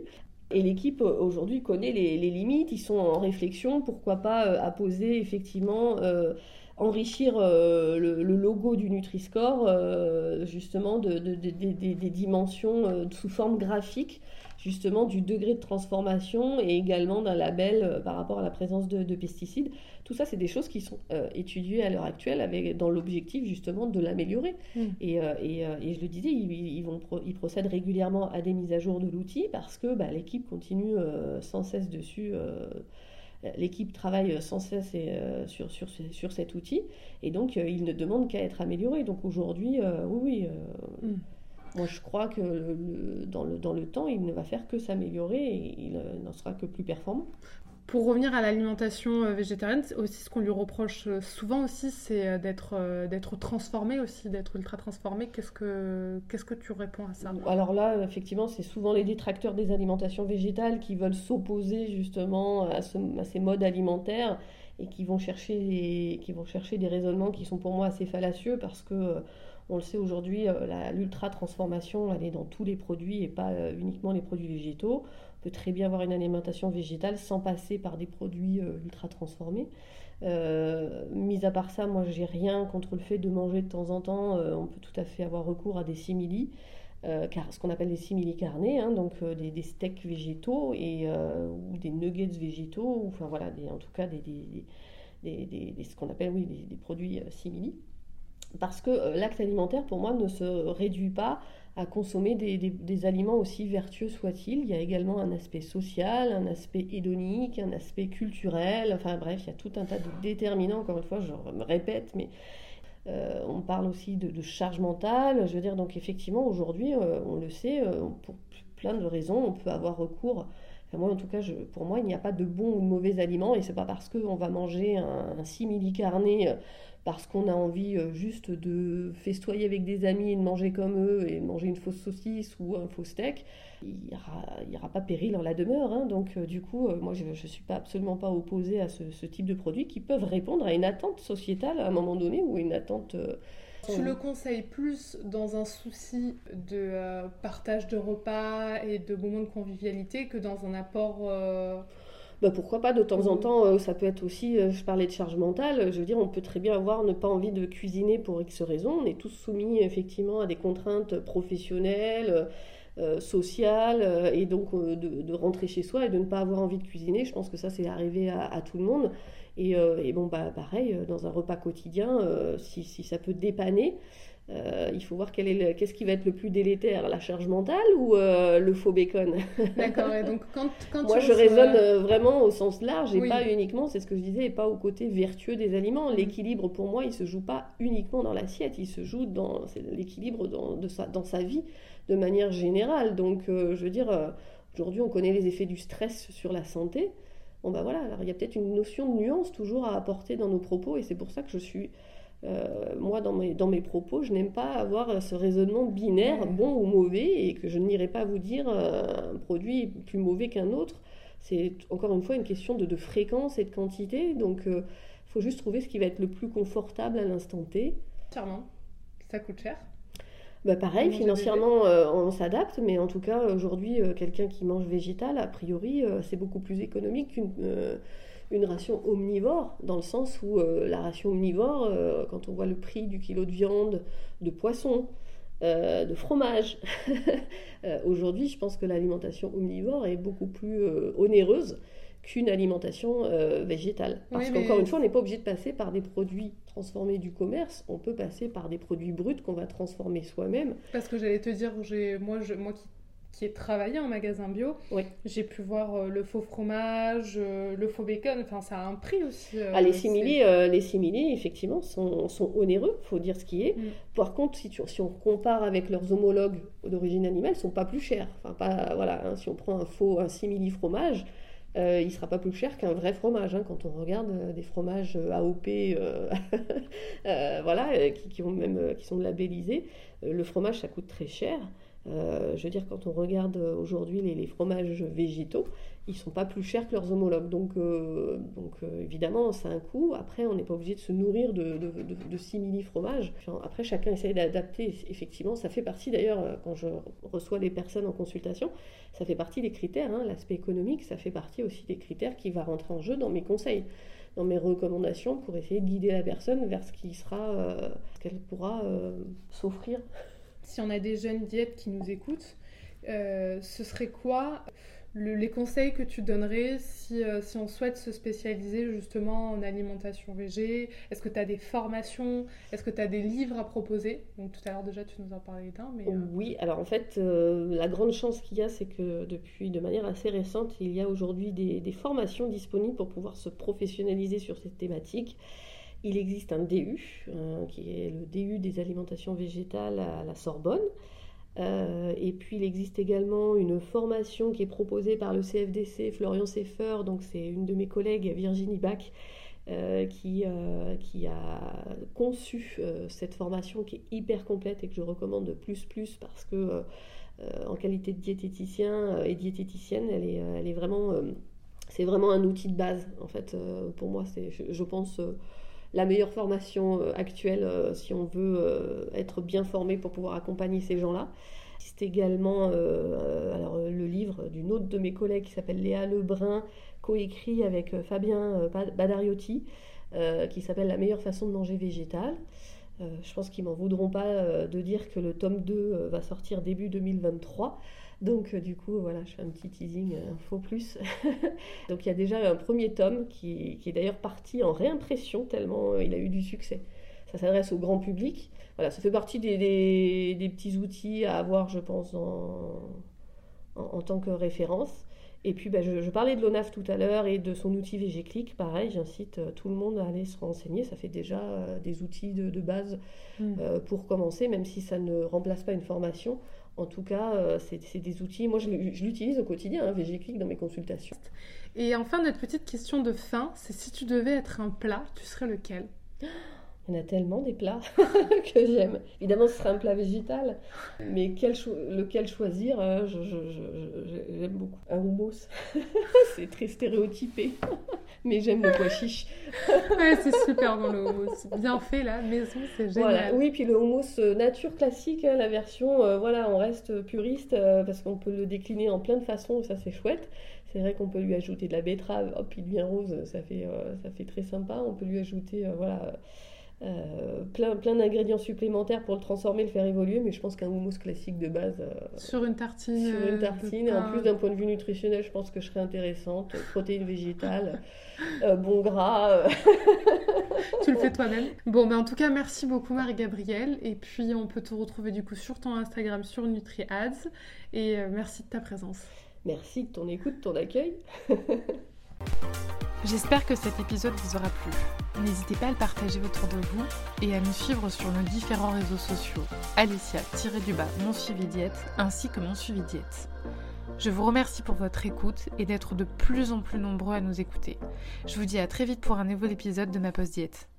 Et l'équipe euh, aujourd'hui connaît les, limites, ils sont en réflexion, pourquoi pas euh, apposer effectivement, euh, enrichir le, logo du Nutri-Score justement de, des dimensions sous forme graphique justement du degré de transformation et également d'un label euh, par rapport à la présence de, pesticides. Tout ça, c'est des choses qui sont euh, étudiées à l'heure actuelle avec, dans l'objectif justement de l'améliorer. Mm. Et, euh, et, et, je le disais, ils, vont ils procèdent régulièrement à des mises à jour de l'outil parce que bah, l'équipe continue sans cesse dessus l'équipe travaille sans cesse sur, sur, sur, cet outil et donc il ne demande qu'à être amélioré. Donc aujourd'hui, oui, oui. Mm. Moi, je crois que dans, le, dans le temps, il ne va faire que s'améliorer et il euh, n'en sera que plus performant. Pour revenir à l'alimentation euh, végétarienne, aussi ce qu'on lui reproche euh, souvent aussi, c'est d'être d'être transformé aussi, d'être ultra transformé. Qu'est-ce que qu'est-ce que tu réponds à ça? Alors là, effectivement, c'est souvent les détracteurs des alimentations végétales qui veulent s'opposer justement à, ces modes alimentaires et qui vont chercher qui vont chercher des raisonnements qui sont pour moi assez fallacieux parce que on le sait aujourd'hui, euh, l'ultra transformation, elle est dans tous les produits et pas euh, uniquement les produits végétaux. Peut très bien avoir une alimentation végétale sans passer par des produits euh, ultra transformés. mis à part ça, moi, j'ai rien contre le fait de manger de temps en temps. on peut tout à fait avoir recours à des simili. car ce qu'on appelle des simili carnés, hein, donc des, steaks végétaux et, ou des nuggets végétaux, enfin voilà, en tout cas ce qu'on appelle oui, des, produits simili parce que euh, l'acte alimentaire, pour moi, ne se réduit pas à consommer des, aliments aussi vertueux soient-ils. Il y a également un aspect social, un aspect hédonique, un aspect culturel. Enfin bref, il y a tout un tas de déterminants. Encore une fois, je me répète, mais euh, on parle aussi de, charge mentale. Je veux dire, donc effectivement, aujourd'hui, euh, on le sait, pour plein de raisons, on peut avoir recours. moi, en tout cas, pour moi, il n'y a pas de bon ou de mauvais aliments, et c'est pas parce qu'on va manger un, un simili carné parce qu'on a envie euh, juste de festoyer avec des amis et de manger comme eux et manger une fausse saucisse ou un faux steak, il n'y aura, pas péril en la demeure. Hein. Donc euh, du coup, euh, moi je ne suis pas, absolument pas opposée à ce, type de produits qui peuvent répondre à une attente sociétale à un moment donné ou une attente... tu le conseilles plus dans un souci de partage de repas et de moments de convivialité que dans un apport bah, pourquoi pas de temps en temps, euh, ça peut être aussi, euh, je parlais de charge mentale, je veux dire, on peut très bien avoir ne pas envie de cuisiner pour X raisons, on est tous soumis effectivement à des contraintes professionnelles, euh, sociales, et donc de, rentrer chez soi et de ne pas avoir envie de cuisiner, je pense que ça c'est arrivé à, tout le monde. Et, bon, bah, pareil, dans un repas quotidien, si, si, ça peut dépanner, euh, il faut voir qu'est-ce qui va être le plus délétère, la charge mentale ou euh, le faux bacon? D'accord, donc quand, quand Moi, je raisonne euh, vraiment au sens large et pas uniquement, c'est ce que je disais, et pas au côté vertueux des aliments. Mm. L'équilibre, pour moi, il se joue pas uniquement dans l'assiette, il se joue dans l'équilibre dans, sa, dans sa vie de manière générale. Donc, je veux dire, aujourd'hui, on connaît les effets du stress sur la santé. Bon, bah voilà, alors il y a peut-être une notion de nuance toujours à apporter dans nos propos, et c'est pour ça que je suis euh, moi, dans mes, dans mes propos, je n'aime pas avoir ce raisonnement binaire, bon ou mauvais, et que je n'irai pas vous dire euh, un produit est plus mauvais qu'un autre. C'est encore une fois une question de, de fréquence et de quantité. Donc, il euh, faut juste trouver ce qui va être le plus confortable à l'instant T. Sûrement. Ça coûte cher. Bah pareil, financièrement, euh, on s'adapte, mais en tout cas, aujourd'hui, euh, quelqu'un qui mange végétal, a priori, euh, c'est beaucoup plus économique qu'une une ration omnivore, dans le sens où euh, la ration omnivore, euh, quand on voit le prix du kilo de viande, de poisson, euh, de fromage, aujourd'hui, je pense que l'alimentation omnivore est beaucoup plus onéreuse qu'une alimentation végétale. Parce Oui, mais- qu'encore une fois, on n'est pas obligé de passer par des produits transformés du commerce, on peut passer par des produits bruts qu'on va transformer soi-même. Parce que j'allais te dire, j'ai moi, je, moi qui, qui ai travaillé en magasin bio, Oui. j'ai pu voir euh, le faux fromage, euh, le faux bacon, enfin ça a un prix aussi. euh, Ah, les similés, les similés, effectivement, sont, sont onéreux, faut dire ce qui est. Mm. Par contre, si, tu- si on compare avec leurs homologues d'origine animale, ils sont pas plus chers. Enfin, pas, voilà, hein, si on prend un faux, un simili fromage, euh, il sera pas plus cher qu'un vrai fromage. hein, quand on regarde euh, des fromages euh, AOP, voilà, qui, qui ont même, qui sont labellisés, le fromage, ça coûte très cher. Euh, je veux dire, quand on regarde euh, aujourd'hui les, fromages végétaux, ils sont pas plus chers que leurs homologues. Donc, euh, donc évidemment, ça a un coût. Après, on n'est pas obligé de se nourrir de, de, de, de simili fromages. Après, chacun essaye d'adapter. Effectivement, ça fait partie d'ailleurs, quand je reçois les personnes en consultation, ça fait partie des critères. hein. L'aspect économique, ça fait partie aussi des critères qui va rentrer en jeu dans mes conseils, dans mes recommandations pour essayer de guider la personne vers ce sera, qu'elle pourra s'offrir. Si on a des jeunes diètes qui nous écoutent, euh, ce serait quoi le- les conseils que tu donnerais si, euh, si on souhaite se spécialiser justement en alimentation végé Est-ce que tu as des formations? Est-ce que tu as des livres à proposer? Donc tout à l'heure déjà tu nous en parlais d'un, mais... euh, Oui, alors en fait, la grande chance qu'il y a, c'est que depuis, de manière assez récente, il y a aujourd'hui des, des formations disponibles pour pouvoir se professionnaliser sur cette thématique. Il existe un DU, euh, qui est le DU des alimentations végétales à la Sorbonne. Euh, et puis il existe également une formation qui est proposée par le CFDC, Florian Seffer, donc c'est une de mes collègues, Virginie Bach, euh, qui, a conçu cette formation qui est hyper complète et que je recommande de plus plus parce que en qualité de diététicien et diététicienne, elle est, vraiment, c'est vraiment un outil de base en fait. pour moi, c'est, je, pense, la meilleure formation euh, actuelle euh, si on veut euh, être bien formé pour pouvoir accompagner ces gens-là. C'est également alors, le livre d'une autre de mes collègues qui s'appelle Léa Lebrun, coécrit avec Fabien Bad- Badariotti, qui s'appelle La meilleure façon de manger végétal. Je pense qu'ils m'en voudront pas de dire que le tome 2 euh, va sortir début 2023. Donc, euh, du coup, voilà, je fais un petit teasing, euh, info plus. Donc, il y a déjà un premier tome qui, qui est d'ailleurs parti en réimpression tellement euh, il a eu du succès. Ça s'adresse au grand public. Voilà, ça fait partie des, des- des petits outils à avoir, je pense, en, en, en tant que référence. Et puis, bah, je, je parlais de l'ONAF tout à l'heure et de son outil VGClick. Pareil, j'incite tout le monde à aller se renseigner. Ça fait déjà des outils de, de base Mm. euh, pour commencer, même si ça ne remplace pas une formation. En tout cas, euh, c'est des outils. Moi, je l'utilise au quotidien, hein, VGClick, dans mes consultations. Et enfin, notre petite question de fin, c'est si tu devais être un plat, tu serais lequel? Il y en a tellement des plats que j'aime. Évidemment, ce serait un plat végétal, mais quel cho- lequel choisir euh, J'aime beaucoup. Un houmous, c'est très stéréotypé, mais j'aime le pois chiche. Ouais, c'est super bon le houmous. Bien fait là, maison, c'est génial. Voilà. Oui, puis le houmous euh, nature classique, hein, la version, euh, voilà, on reste puriste euh, parce qu'on peut le décliner en plein de façons, ça c'est chouette. C'est vrai qu'on peut lui ajouter de la betterave, hop, il devient rose, ça fait, euh, ça fait très sympa. On peut lui ajouter, voilà, euh, plein, plein d'ingrédients supplémentaires pour le transformer, le faire évoluer, mais je pense qu'un houmous classique de base, euh, Sur une tartine. sur euh, une de tartine, et en plus d'un point de vue nutritionnel, je pense que je serais intéressante. Protéines végétales, euh, bon gras. euh, Tu le fais toi-même. Bon, ben en tout cas, merci beaucoup Marie-Gabrielle. Et puis, on peut te retrouver du coup sur ton Instagram, sur NutriAds. Et euh, merci de ta présence. Merci de ton écoute, de ton accueil. J'espère que cet épisode vous aura plu. N'hésitez pas à le partager autour de vous et à nous suivre sur nos différents réseaux sociaux. Alicia-du-bas, mon suivi diète, ainsi que mon suivi diète. Je vous remercie pour votre écoute et d'être de plus en plus nombreux à nous écouter. Je vous dis à très vite pour un nouvel épisode de ma pause diète.